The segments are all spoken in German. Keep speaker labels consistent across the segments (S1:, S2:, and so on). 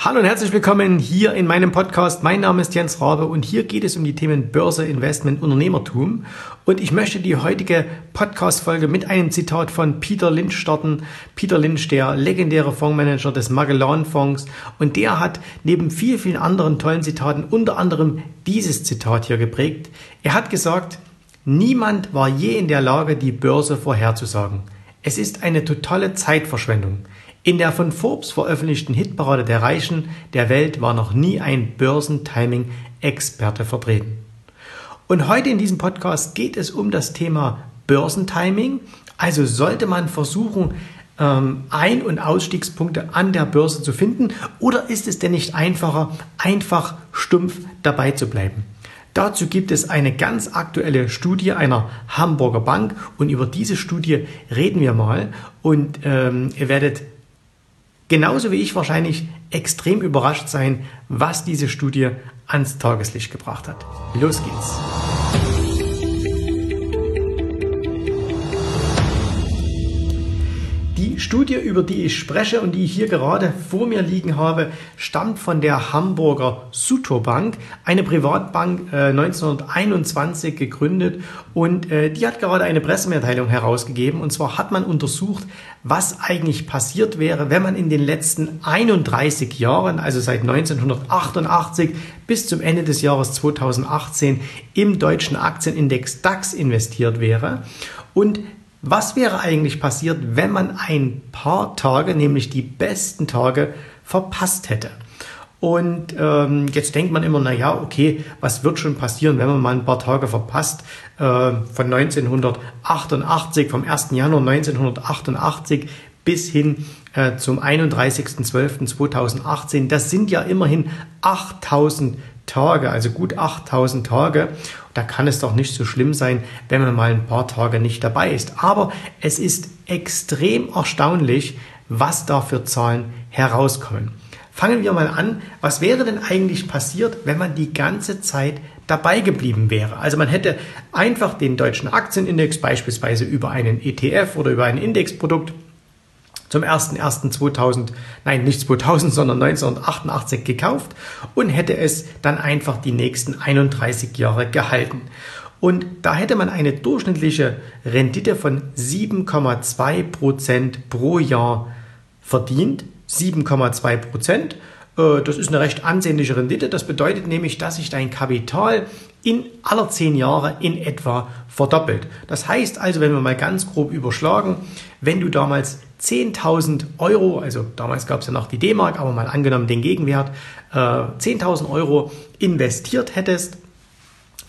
S1: Hallo und herzlich willkommen hier in meinem Podcast. Mein Name ist Jens Rabe und hier geht es um die Themen Börse, Investment, Unternehmertum. Und ich möchte die heutige Podcast-Folge mit einem Zitat von Peter Lynch starten. Peter Lynch, der legendäre Fondsmanager des Magellan-Fonds. Und der hat neben vielen, vielen anderen tollen Zitaten unter anderem dieses Zitat hier geprägt. Er hat gesagt, niemand war je in der Lage, die Börse vorherzusagen. Es ist eine totale Zeitverschwendung. In der von Forbes veröffentlichten Hitparade der Reichen der Welt war noch nie ein Börsentiming-Experte vertreten. Und heute in diesem Podcast geht es um das Thema Börsentiming. Also sollte man versuchen, ähm, Ein- und Ausstiegspunkte an der Börse zu finden oder ist es denn nicht einfacher, einfach stumpf dabei zu bleiben? Dazu gibt es eine ganz aktuelle Studie einer Hamburger Bank und über diese Studie reden wir mal und ähm, ihr werdet genauso wie ich wahrscheinlich extrem überrascht sein, was diese Studie ans Tageslicht gebracht hat. Los geht's. Die Studie, über die ich spreche und die ich hier gerade vor mir liegen habe, stammt von der Hamburger Suto Bank, eine Privatbank äh, 1921 gegründet und äh, die hat gerade eine Pressemitteilung herausgegeben und zwar hat man untersucht, was eigentlich passiert wäre, wenn man in den letzten 31 Jahren, also seit 1988 bis zum Ende des Jahres 2018 im deutschen Aktienindex DAX investiert wäre. Und was wäre eigentlich passiert, wenn man ein paar Tage, nämlich die besten Tage, verpasst hätte? Und ähm, jetzt denkt man immer, na ja, okay, was wird schon passieren, wenn man mal ein paar Tage verpasst? Äh, von 1988, vom 1. Januar 1988 bis hin äh, zum 31.12.2018. Das sind ja immerhin 8000 Tage, also gut 8000 Tage. Da kann es doch nicht so schlimm sein, wenn man mal ein paar Tage nicht dabei ist. Aber es ist extrem erstaunlich, was da für Zahlen herauskommen. Fangen wir mal an. Was wäre denn eigentlich passiert, wenn man die ganze Zeit dabei geblieben wäre? Also man hätte einfach den deutschen Aktienindex beispielsweise über einen ETF oder über ein Indexprodukt zum 01.01.2000, nein, nicht 2000, sondern 1988 gekauft und hätte es dann einfach die nächsten 31 Jahre gehalten. Und da hätte man eine durchschnittliche Rendite von 7,2 Prozent pro Jahr verdient. 7,2 Prozent. Äh, das ist eine recht ansehnliche Rendite. Das bedeutet nämlich, dass sich dein Kapital in aller zehn Jahre in etwa verdoppelt. Das heißt also, wenn wir mal ganz grob überschlagen, wenn du damals 10.000 Euro, also damals gab es ja noch die D-Mark, aber mal angenommen den Gegenwert, äh, 10.000 Euro investiert hättest,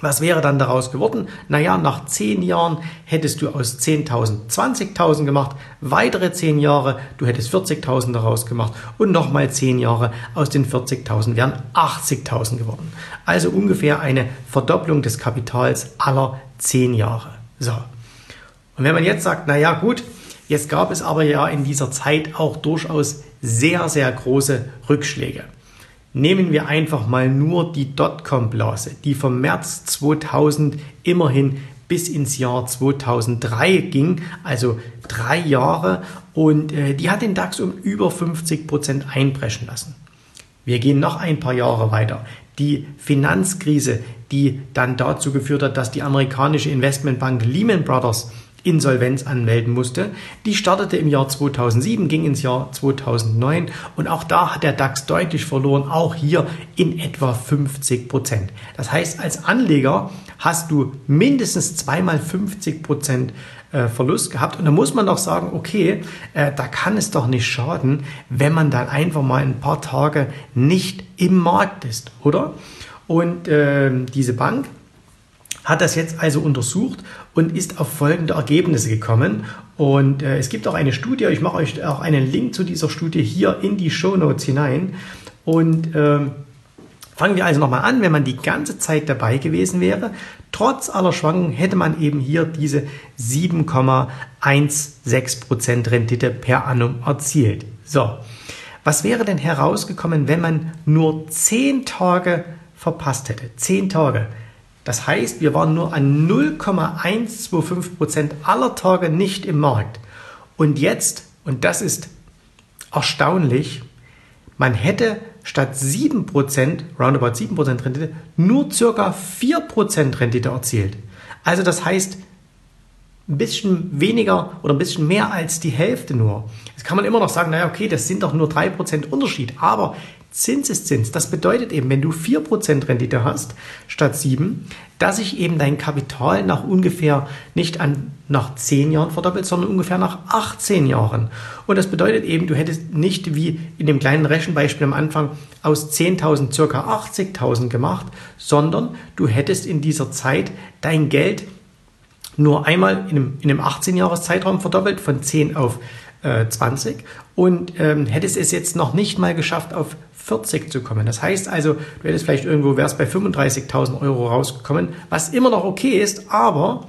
S1: was wäre dann daraus geworden? Naja, nach 10 Jahren hättest du aus 10.000 20.000 gemacht, weitere 10 Jahre, du hättest 40.000 daraus gemacht und nochmal 10 Jahre aus den 40.000 wären 80.000 geworden. Also ungefähr eine Verdopplung des Kapitals aller 10 Jahre. So. Und wenn man jetzt sagt, naja gut, Jetzt gab es aber ja in dieser Zeit auch durchaus sehr, sehr große Rückschläge. Nehmen wir einfach mal nur die Dotcom-Blase, die vom März 2000 immerhin bis ins Jahr 2003 ging, also drei Jahre, und äh, die hat den DAX um über 50 Prozent einbrechen lassen. Wir gehen noch ein paar Jahre weiter. Die Finanzkrise, die dann dazu geführt hat, dass die amerikanische Investmentbank Lehman Brothers Insolvenz anmelden musste. Die startete im Jahr 2007, ging ins Jahr 2009 und auch da hat der DAX deutlich verloren, auch hier in etwa 50 Prozent. Das heißt, als Anleger hast du mindestens zweimal 50 Prozent äh, Verlust gehabt. Und da muss man doch sagen, okay, äh, da kann es doch nicht schaden, wenn man dann einfach mal ein paar Tage nicht im Markt ist, oder? Und äh, diese Bank hat das jetzt also untersucht und ist auf folgende Ergebnisse gekommen. Und äh, es gibt auch eine Studie, ich mache euch auch einen Link zu dieser Studie hier in die Show Notes hinein. Und äh, fangen wir also nochmal an, wenn man die ganze Zeit dabei gewesen wäre, trotz aller Schwankungen hätte man eben hier diese 7,16% Rendite per annum erzielt. So, was wäre denn herausgekommen, wenn man nur 10 Tage verpasst hätte? 10 Tage. Das heißt, wir waren nur an 0,125 Prozent aller Tage nicht im Markt. Und jetzt, und das ist erstaunlich, man hätte statt 7%, roundabout 7% Rendite, nur circa 4% Rendite erzielt. Also das heißt, ein bisschen weniger oder ein bisschen mehr als die Hälfte nur. Jetzt kann man immer noch sagen, naja, okay, das sind doch nur 3% Unterschied, aber Zinseszins. Das bedeutet eben, wenn du 4% Rendite hast statt 7, dass sich eben dein Kapital nach ungefähr nicht an, nach 10 Jahren verdoppelt, sondern ungefähr nach 18 Jahren. Und das bedeutet eben, du hättest nicht wie in dem kleinen Rechenbeispiel am Anfang aus 10.000 circa 80.000 gemacht, sondern du hättest in dieser Zeit dein Geld nur einmal in einem, in einem 18-Jahres-Zeitraum verdoppelt, von 10 auf äh, 20 und ähm, hättest es jetzt noch nicht mal geschafft, auf 40 zu kommen. Das heißt also, du hättest vielleicht irgendwo, wärst bei 35.000 Euro rausgekommen, was immer noch okay ist, aber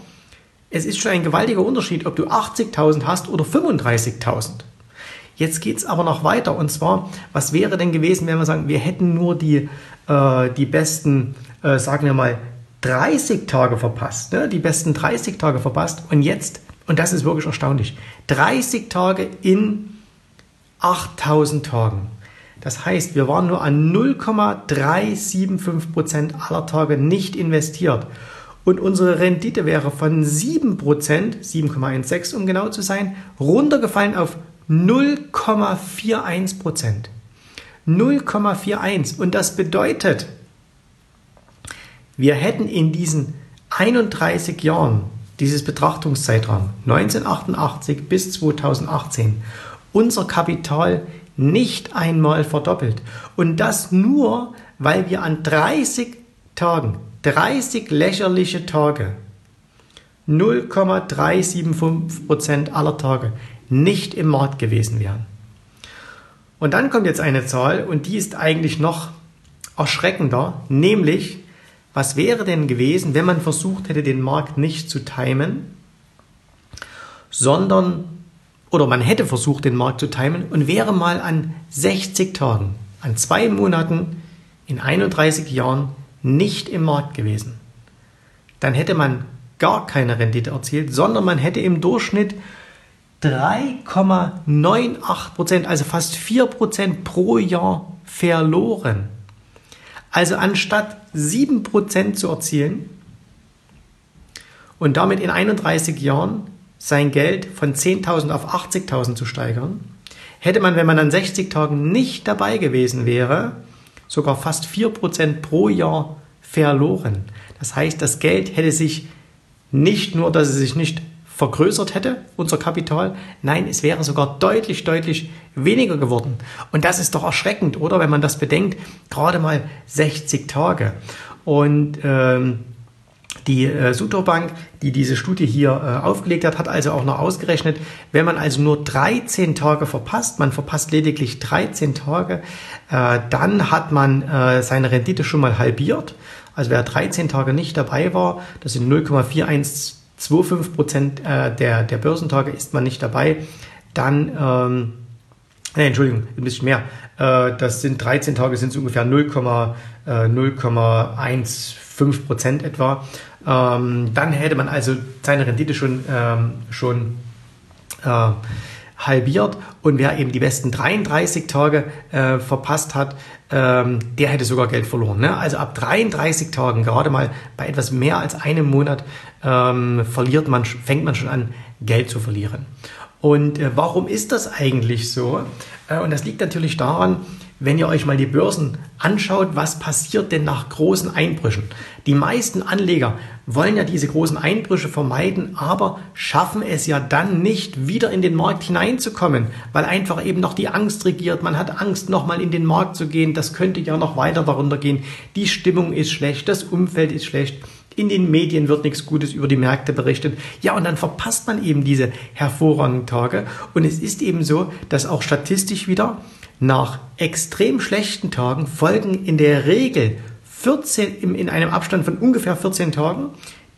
S1: es ist schon ein gewaltiger Unterschied, ob du 80.000 hast oder 35.000. Jetzt geht es aber noch weiter und zwar, was wäre denn gewesen, wenn wir sagen, wir hätten nur die, äh, die besten, äh, sagen wir mal, 30 Tage verpasst, ne? die besten 30 Tage verpasst und jetzt, und das ist wirklich erstaunlich, 30 Tage in 8000 Tagen. Das heißt, wir waren nur an 0,375% aller Tage nicht investiert. Und unsere Rendite wäre von 7%, 7,16 um genau zu sein, runtergefallen auf 0,41%. 0,41. Und das bedeutet, wir hätten in diesen 31 Jahren dieses Betrachtungszeitraum 1988 bis 2018 unser Kapital nicht einmal verdoppelt. Und das nur, weil wir an 30 Tagen, 30 lächerliche Tage, 0,375% aller Tage nicht im Markt gewesen wären. Und dann kommt jetzt eine Zahl und die ist eigentlich noch erschreckender, nämlich, was wäre denn gewesen, wenn man versucht hätte, den Markt nicht zu timen, sondern oder man hätte versucht, den Markt zu timen und wäre mal an 60 Tagen, an zwei Monaten in 31 Jahren nicht im Markt gewesen. Dann hätte man gar keine Rendite erzielt, sondern man hätte im Durchschnitt 3,98 Prozent, also fast 4 Prozent pro Jahr verloren. Also anstatt 7 Prozent zu erzielen und damit in 31 Jahren sein Geld von 10.000 auf 80.000 zu steigern, hätte man, wenn man an 60 Tagen nicht dabei gewesen wäre, sogar fast 4% pro Jahr verloren. Das heißt, das Geld hätte sich nicht nur, dass es sich nicht vergrößert hätte, unser Kapital, nein, es wäre sogar deutlich, deutlich weniger geworden. Und das ist doch erschreckend, oder? Wenn man das bedenkt, gerade mal 60 Tage. Und ähm, die äh, Sutobank, die diese Studie hier äh, aufgelegt hat, hat also auch noch ausgerechnet, wenn man also nur 13 Tage verpasst, man verpasst lediglich 13 Tage, äh, dann hat man äh, seine Rendite schon mal halbiert. Also wer 13 Tage nicht dabei war, das sind 0,4125 Prozent äh, der, der Börsentage, ist man nicht dabei, dann, ähm, nee, Entschuldigung, ein bisschen mehr, äh, das sind 13 Tage, sind es ungefähr 0,1 5 Prozent etwa. Ähm, dann hätte man also seine Rendite schon, ähm, schon äh, halbiert und wer eben die besten 33 Tage äh, verpasst hat, ähm, der hätte sogar Geld verloren. Ne? Also ab 33 Tagen, gerade mal bei etwas mehr als einem Monat, ähm, verliert man, fängt man schon an, Geld zu verlieren. Und äh, warum ist das eigentlich so? Äh, und das liegt natürlich daran, wenn ihr euch mal die Börsen anschaut, was passiert denn nach großen Einbrüchen? Die meisten Anleger wollen ja diese großen Einbrüche vermeiden, aber schaffen es ja dann nicht, wieder in den Markt hineinzukommen, weil einfach eben noch die Angst regiert. Man hat Angst, nochmal in den Markt zu gehen. Das könnte ja noch weiter darunter gehen. Die Stimmung ist schlecht, das Umfeld ist schlecht. In den Medien wird nichts Gutes über die Märkte berichtet. Ja, und dann verpasst man eben diese hervorragenden Tage. Und es ist eben so, dass auch statistisch wieder nach extrem schlechten Tagen folgen in der Regel 14, in einem Abstand von ungefähr 14 Tagen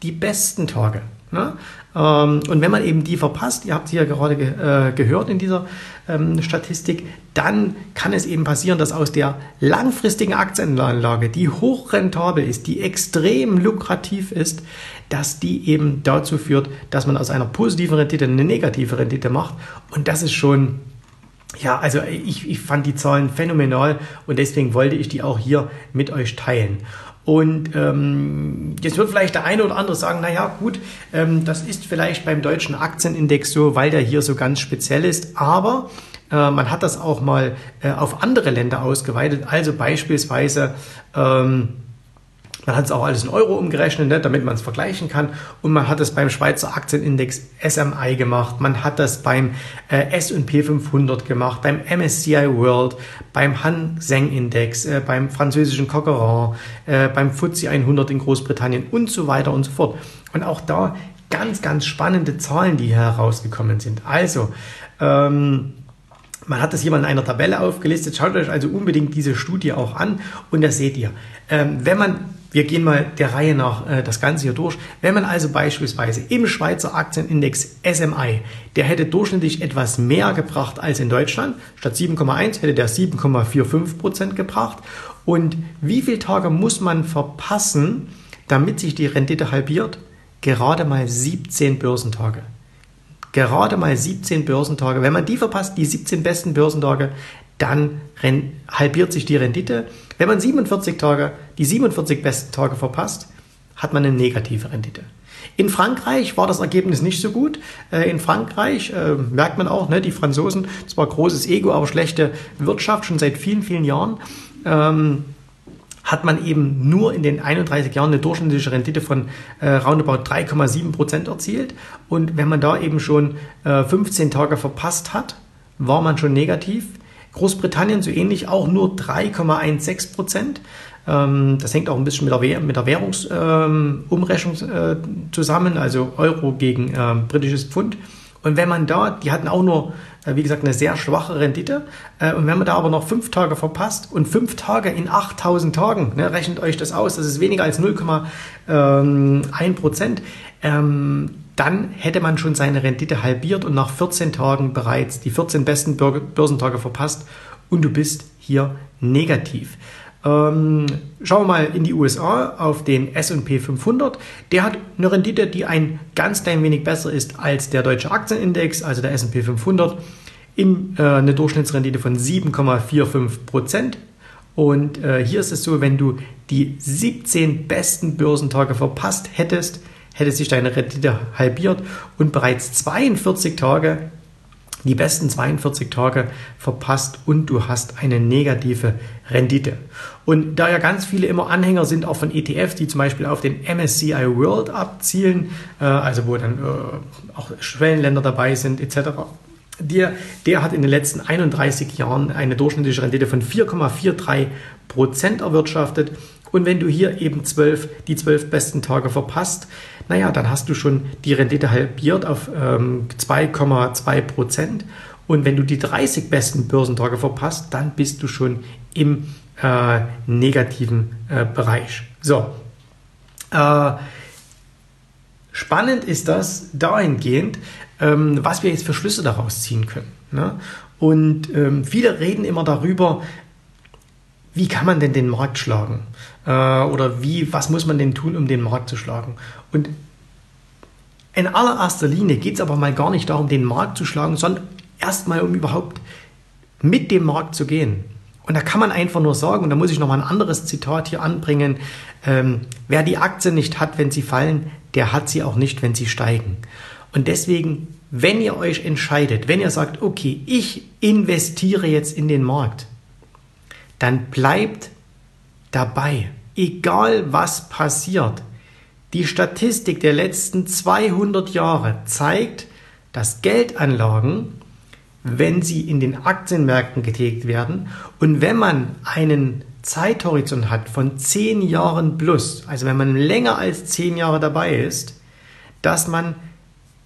S1: die besten Tage. Ne? Ähm, und wenn man eben die verpasst, ihr habt sie ja gerade äh, gehört in dieser ähm, Statistik, dann kann es eben passieren, dass aus der langfristigen Aktienanlage, die hochrentabel ist, die extrem lukrativ ist, dass die eben dazu führt, dass man aus einer positiven Rendite eine negative Rendite macht. Und das ist schon ja, also ich, ich fand die Zahlen phänomenal und deswegen wollte ich die auch hier mit euch teilen. Und ähm, jetzt wird vielleicht der eine oder andere sagen, naja gut, ähm, das ist vielleicht beim deutschen Aktienindex so, weil der hier so ganz speziell ist, aber äh, man hat das auch mal äh, auf andere Länder ausgeweitet, also beispielsweise ähm, man hat es auch alles in Euro umgerechnet, ne, damit man es vergleichen kann. Und man hat es beim Schweizer Aktienindex SMI gemacht. Man hat das beim äh, S&P 500 gemacht, beim MSCI World, beim Han Seng Index, äh, beim französischen Coquerin, äh, beim FTSE 100 in Großbritannien und so weiter und so fort. Und auch da ganz, ganz spannende Zahlen, die hier herausgekommen sind. Also, ähm, man hat das hier mal in einer Tabelle aufgelistet. Schaut euch also unbedingt diese Studie auch an und da seht ihr, ähm, wenn man wir gehen mal der Reihe nach äh, das Ganze hier durch. Wenn man also beispielsweise im Schweizer Aktienindex SMI, der hätte durchschnittlich etwas mehr gebracht als in Deutschland, statt 7,1 hätte der 7,45 Prozent gebracht. Und wie viele Tage muss man verpassen, damit sich die Rendite halbiert? Gerade mal 17 Börsentage. Gerade mal 17 Börsentage. Wenn man die verpasst, die 17 besten Börsentage, dann halbiert sich die Rendite. Wenn man 47 Tage, die 47 besten Tage verpasst, hat man eine negative Rendite. In Frankreich war das Ergebnis nicht so gut. Äh, in Frankreich äh, merkt man auch, ne, die Franzosen, zwar großes Ego, aber schlechte Wirtschaft schon seit vielen, vielen Jahren. Ähm, hat man eben nur in den 31 Jahren eine durchschnittliche Rendite von äh, roundabout 3,7 Prozent erzielt. Und wenn man da eben schon äh, 15 Tage verpasst hat, war man schon negativ. Großbritannien so ähnlich auch nur 3,16 Prozent. Ähm, das hängt auch ein bisschen mit der, Währungsumrechnung äh, zusammen, also Euro gegen ähm, britisches Pfund. Und wenn man da, die hatten auch nur, äh, wie gesagt, eine sehr schwache Rendite. Äh, und wenn man da aber noch fünf Tage verpasst und fünf Tage in 8000 Tagen, ne, rechnet euch das aus, das ist weniger als 0,1 ähm, Prozent, ähm, dann hätte man schon seine Rendite halbiert und nach 14 Tagen bereits die 14 besten Börsentage verpasst und du bist hier negativ. Ähm, schauen wir mal in die USA auf den S&P 500. Der hat eine Rendite, die ein ganz klein wenig besser ist als der deutsche Aktienindex, also der S&P 500, in, äh, eine Durchschnittsrendite von 7,45 Prozent. Und äh, hier ist es so, wenn du die 17 besten Börsentage verpasst hättest, hätte sich deine Rendite halbiert und bereits 42 Tage die besten 42 Tage verpasst und du hast eine negative Rendite. Und da ja ganz viele immer Anhänger sind auch von ETFs, die zum Beispiel auf den MSCI World abzielen, äh, also wo dann äh, auch Schwellenländer dabei sind etc., der, der hat in den letzten 31 Jahren eine durchschnittliche Rendite von 4,43 Prozent erwirtschaftet. Und wenn du hier eben 12, die zwölf besten Tage verpasst, naja, dann hast du schon die Rendite halbiert auf ähm, 2,2 Prozent. Und wenn du die 30 besten Börsentage verpasst, dann bist du schon im äh, negativen äh, Bereich. So. Äh, spannend ist das dahingehend, ähm, was wir jetzt für Schlüsse daraus ziehen können. Ne? Und ähm, viele reden immer darüber, wie kann man denn den Markt schlagen? Äh, oder wie, was muss man denn tun, um den Markt zu schlagen? Und in allererster Linie geht es aber mal gar nicht darum, den Markt zu schlagen, sondern erstmal um überhaupt mit dem Markt zu gehen. Und da kann man einfach nur sagen, und da muss ich nochmal ein anderes Zitat hier anbringen, ähm, wer die Aktien nicht hat, wenn sie fallen, der hat sie auch nicht, wenn sie steigen. Und deswegen, wenn ihr euch entscheidet, wenn ihr sagt, okay, ich investiere jetzt in den Markt, dann bleibt dabei, egal was passiert. Die Statistik der letzten 200 Jahre zeigt, dass Geldanlagen, wenn sie in den Aktienmärkten getätigt werden und wenn man einen Zeithorizont hat von 10 Jahren plus, also wenn man länger als 10 Jahre dabei ist, dass man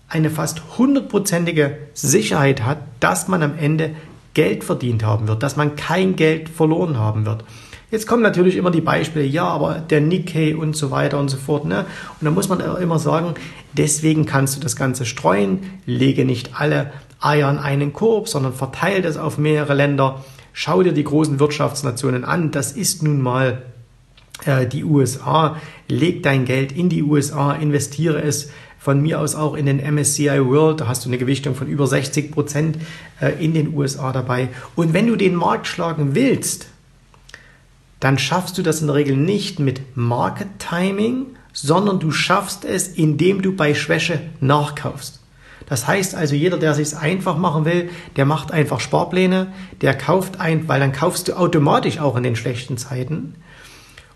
S1: eine fast hundertprozentige Sicherheit hat, dass man am Ende Geld verdient haben wird, dass man kein Geld verloren haben wird. Jetzt kommen natürlich immer die Beispiele, ja, aber der Nikkei und so weiter und so fort. Ne? Und da muss man immer sagen, deswegen kannst du das Ganze streuen, lege nicht alle Eier in einen Korb, sondern verteile das auf mehrere Länder. Schau dir die großen Wirtschaftsnationen an. Das ist nun mal äh, die USA. Leg dein Geld in die USA, investiere es von mir aus auch in den MSCI World, da hast du eine Gewichtung von über 60 Prozent äh, in den USA dabei. Und wenn du den Markt schlagen willst, dann schaffst du das in der Regel nicht mit Market Timing, sondern du schaffst es, indem du bei Schwäche nachkaufst. Das heißt also, jeder, der sich einfach machen will, der macht einfach Sparpläne, der kauft ein, weil dann kaufst du automatisch auch in den schlechten Zeiten.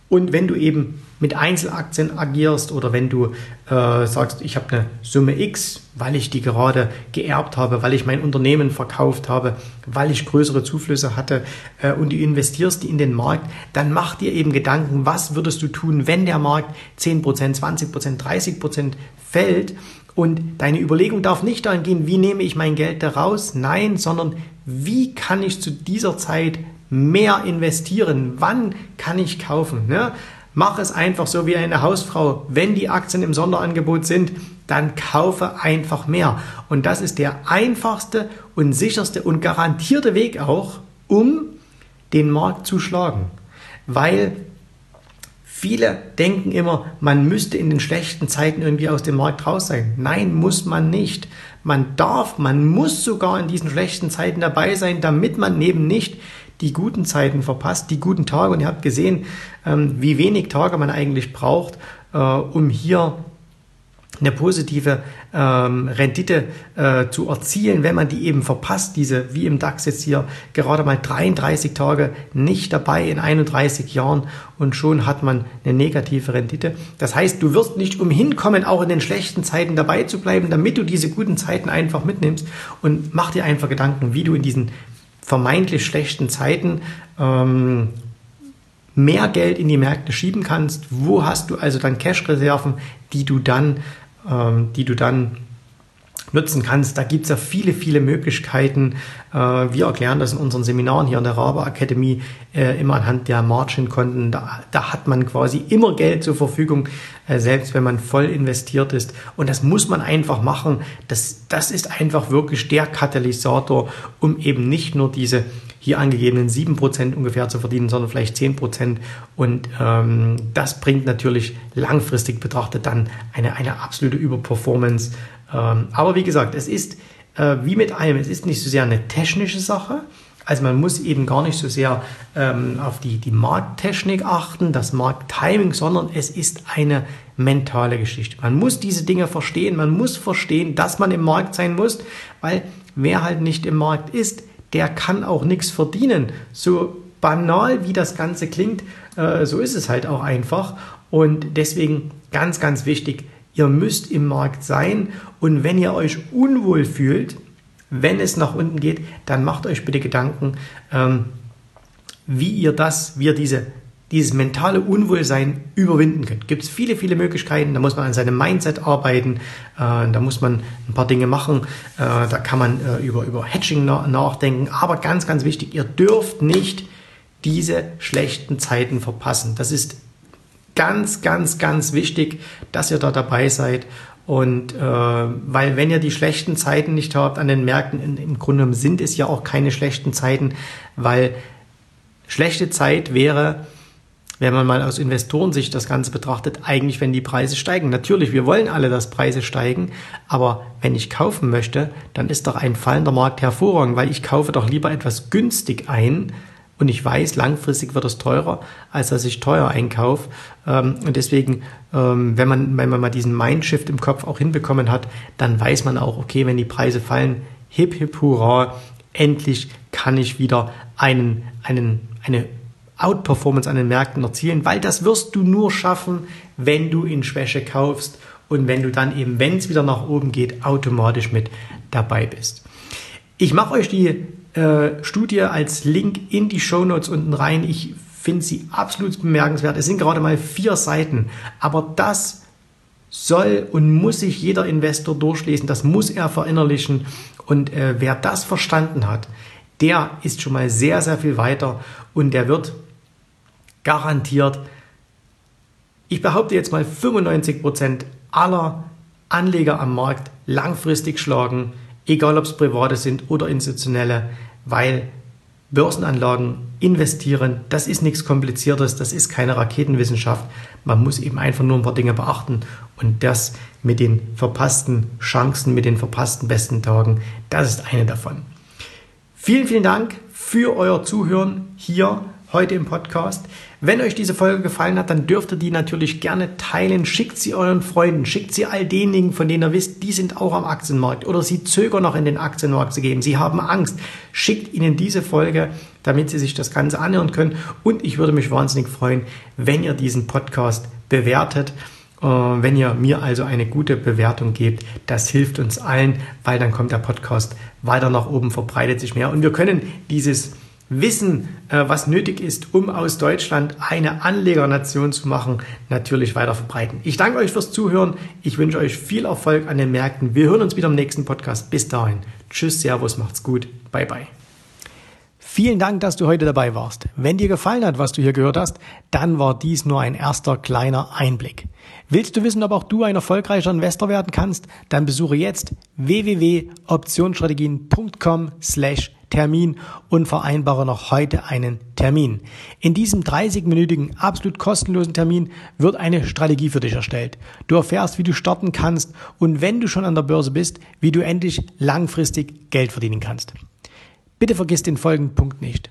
S1: Und wenn du eben mit Einzelaktien agierst oder wenn du äh, sagst, ich habe eine Summe X, weil ich die gerade geerbt habe, weil ich mein Unternehmen verkauft habe, weil ich größere Zuflüsse hatte äh, und du investierst die in den Markt, dann mach dir eben Gedanken, was würdest du tun, wenn der Markt 10%, 20%, 30% fällt und deine Überlegung darf nicht dahin gehen, wie nehme ich mein Geld daraus? Nein, sondern wie kann ich zu dieser Zeit mehr investieren? Wann kann ich kaufen? Ne? Mach es einfach so wie eine Hausfrau. Wenn die Aktien im Sonderangebot sind, dann kaufe einfach mehr. Und das ist der einfachste und sicherste und garantierte Weg auch, um den Markt zu schlagen. Weil Viele denken immer, man müsste in den schlechten Zeiten irgendwie aus dem Markt raus sein. Nein, muss man nicht. Man darf, man muss sogar in diesen schlechten Zeiten dabei sein, damit man eben nicht die guten Zeiten verpasst, die guten Tage. Und ihr habt gesehen, ähm, wie wenig Tage man eigentlich braucht, äh, um hier eine positive ähm, Rendite äh, zu erzielen, wenn man die eben verpasst, diese wie im DAX jetzt hier gerade mal 33 Tage nicht dabei in 31 Jahren und schon hat man eine negative Rendite. Das heißt, du wirst nicht umhin kommen, auch in den schlechten Zeiten dabei zu bleiben, damit du diese guten Zeiten einfach mitnimmst und mach dir einfach Gedanken, wie du in diesen vermeintlich schlechten Zeiten ähm, mehr Geld in die Märkte schieben kannst. Wo hast du also dann Cash-Reserven, die du dann ähm, die du dann nutzen kannst. Da gibt es ja viele, viele Möglichkeiten. Äh, wir erklären das in unseren Seminaren hier in der Rabe Akademie äh, immer anhand der Margin-Konten. Da, da, hat man quasi immer Geld zur Verfügung, äh, selbst wenn man voll investiert ist. Und das muss man einfach machen. Das, das ist einfach wirklich der Katalysator, um eben nicht nur diese hier angegebenen 7% ungefähr zu verdienen, sondern vielleicht 10%. Und ähm, das bringt natürlich langfristig betrachtet dann eine, eine absolute Überperformance. Ähm, aber wie gesagt, es ist äh, wie mit allem, es ist nicht so sehr eine technische Sache. Also man muss eben gar nicht so sehr ähm, auf die, die Markttechnik achten, das Markttiming, sondern es ist eine mentale Geschichte. Man muss diese Dinge verstehen, man muss verstehen, dass man im Markt sein muss, weil wer halt nicht im Markt ist, der kann auch nichts verdienen. So banal wie das Ganze klingt, äh, so ist es halt auch einfach. Und deswegen ganz, ganz wichtig, ihr müsst im Markt sein. Und wenn ihr euch unwohl fühlt, wenn es nach unten geht, dann macht euch bitte Gedanken, ähm, wie ihr das, wie ihr diese dieses mentale Unwohlsein überwinden könnt. Gibt es viele, viele Möglichkeiten. Da muss man an seinem Mindset arbeiten. Äh, da muss man ein paar Dinge machen. Äh, da kann man äh, über, über Hedging na nachdenken. Aber ganz, ganz wichtig, ihr dürft nicht diese schlechten Zeiten verpassen. Das ist ganz, ganz, ganz wichtig, dass ihr da dabei seid. Und äh, weil wenn ihr die schlechten Zeiten nicht habt an den Märkten, in, im Grunde sind es ja auch keine schlechten Zeiten, weil schlechte Zeit wäre, wenn man mal aus Investorensicht das Ganze betrachtet, eigentlich, wenn die Preise steigen. Natürlich, wir wollen alle, dass Preise steigen, aber wenn ich kaufen möchte, dann ist doch ein fallender Markt hervorragend, weil ich kaufe doch lieber etwas günstig ein, und ich weiß, langfristig wird es teurer, als dass ich teuer einkaufe. Ähm, und deswegen, ähm, wenn man, wenn man mal diesen Mindshift im Kopf auch hinbekommen hat, dann weiß man auch, okay, wenn die Preise fallen, hip, hip, hurra, endlich kann ich wieder einen, einen, eine Outperformance an den Märkten erzielen, weil das wirst du nur schaffen, wenn du in Schwäche kaufst und wenn du dann eben, wenn es wieder nach oben geht, automatisch mit dabei bist. Ich mache euch die äh, Studie als Link in die Show Notes unten rein. Ich finde sie absolut bemerkenswert. Es sind gerade mal vier Seiten, aber das soll und muss sich jeder Investor durchlesen. Das muss er verinnerlichen. Und äh, wer das verstanden hat, der ist schon mal sehr, sehr viel weiter und der wird garantiert, ich behaupte jetzt mal 95% aller Anleger am Markt langfristig schlagen, egal ob es private sind oder institutionelle, weil Börsenanlagen investieren, das ist nichts Kompliziertes, das ist keine Raketenwissenschaft. Man muss eben einfach nur ein paar Dinge beachten und das mit den verpassten Chancen, mit den verpassten besten Tagen, das ist eine davon. Vielen, vielen Dank für euer Zuhören hier heute im Podcast. Wenn euch diese Folge gefallen hat, dann dürft ihr die natürlich gerne teilen. Schickt sie euren Freunden, schickt sie all denjenigen, von denen ihr wisst, die sind auch am Aktienmarkt oder sie zögern noch in den Aktienmarkt zu gehen. Sie haben Angst. Schickt ihnen diese Folge, damit sie sich das Ganze anhören können. Und ich würde mich wahnsinnig freuen, wenn ihr diesen Podcast bewertet. Äh, wenn ihr mir also eine gute Bewertung gebt, das hilft uns allen, weil dann kommt der Podcast weiter nach oben, verbreitet sich mehr und wir können dieses Wissen, äh, was nötig ist, um aus Deutschland eine Anlegernation zu machen, natürlich weiter verbreiten. Ich danke euch fürs Zuhören. Ich wünsche euch viel Erfolg an den Märkten. Wir hören uns wieder im nächsten Podcast. Bis dahin. Tschüss, Servus, macht's gut. Bye, bye. Vielen Dank, dass du heute dabei warst. Wenn dir gefallen hat, was du hier gehört hast, dann war dies nur ein erster kleiner Einblick. Willst du wissen, ob auch du ein erfolgreicher Investor werden kannst? Dann besuche jetzt www.optionsstrategien.com slash Termin und vereinbare noch heute einen Termin. In diesem 30-minütigen, absolut kostenlosen Termin wird eine Strategie für dich erstellt. Du erfährst, wie du starten kannst und wenn du schon an der Börse bist, wie du endlich langfristig Geld verdienen kannst. Bitte vergiss den folgenden Punkt nicht.